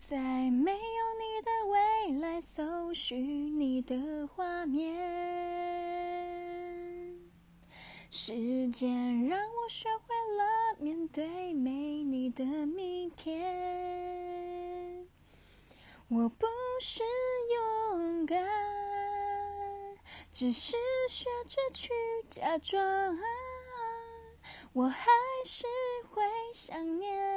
在没有你的未来搜寻你的画面时间让我学会了面对没你的明天？我不是勇敢只是学着去假装我还是会想念。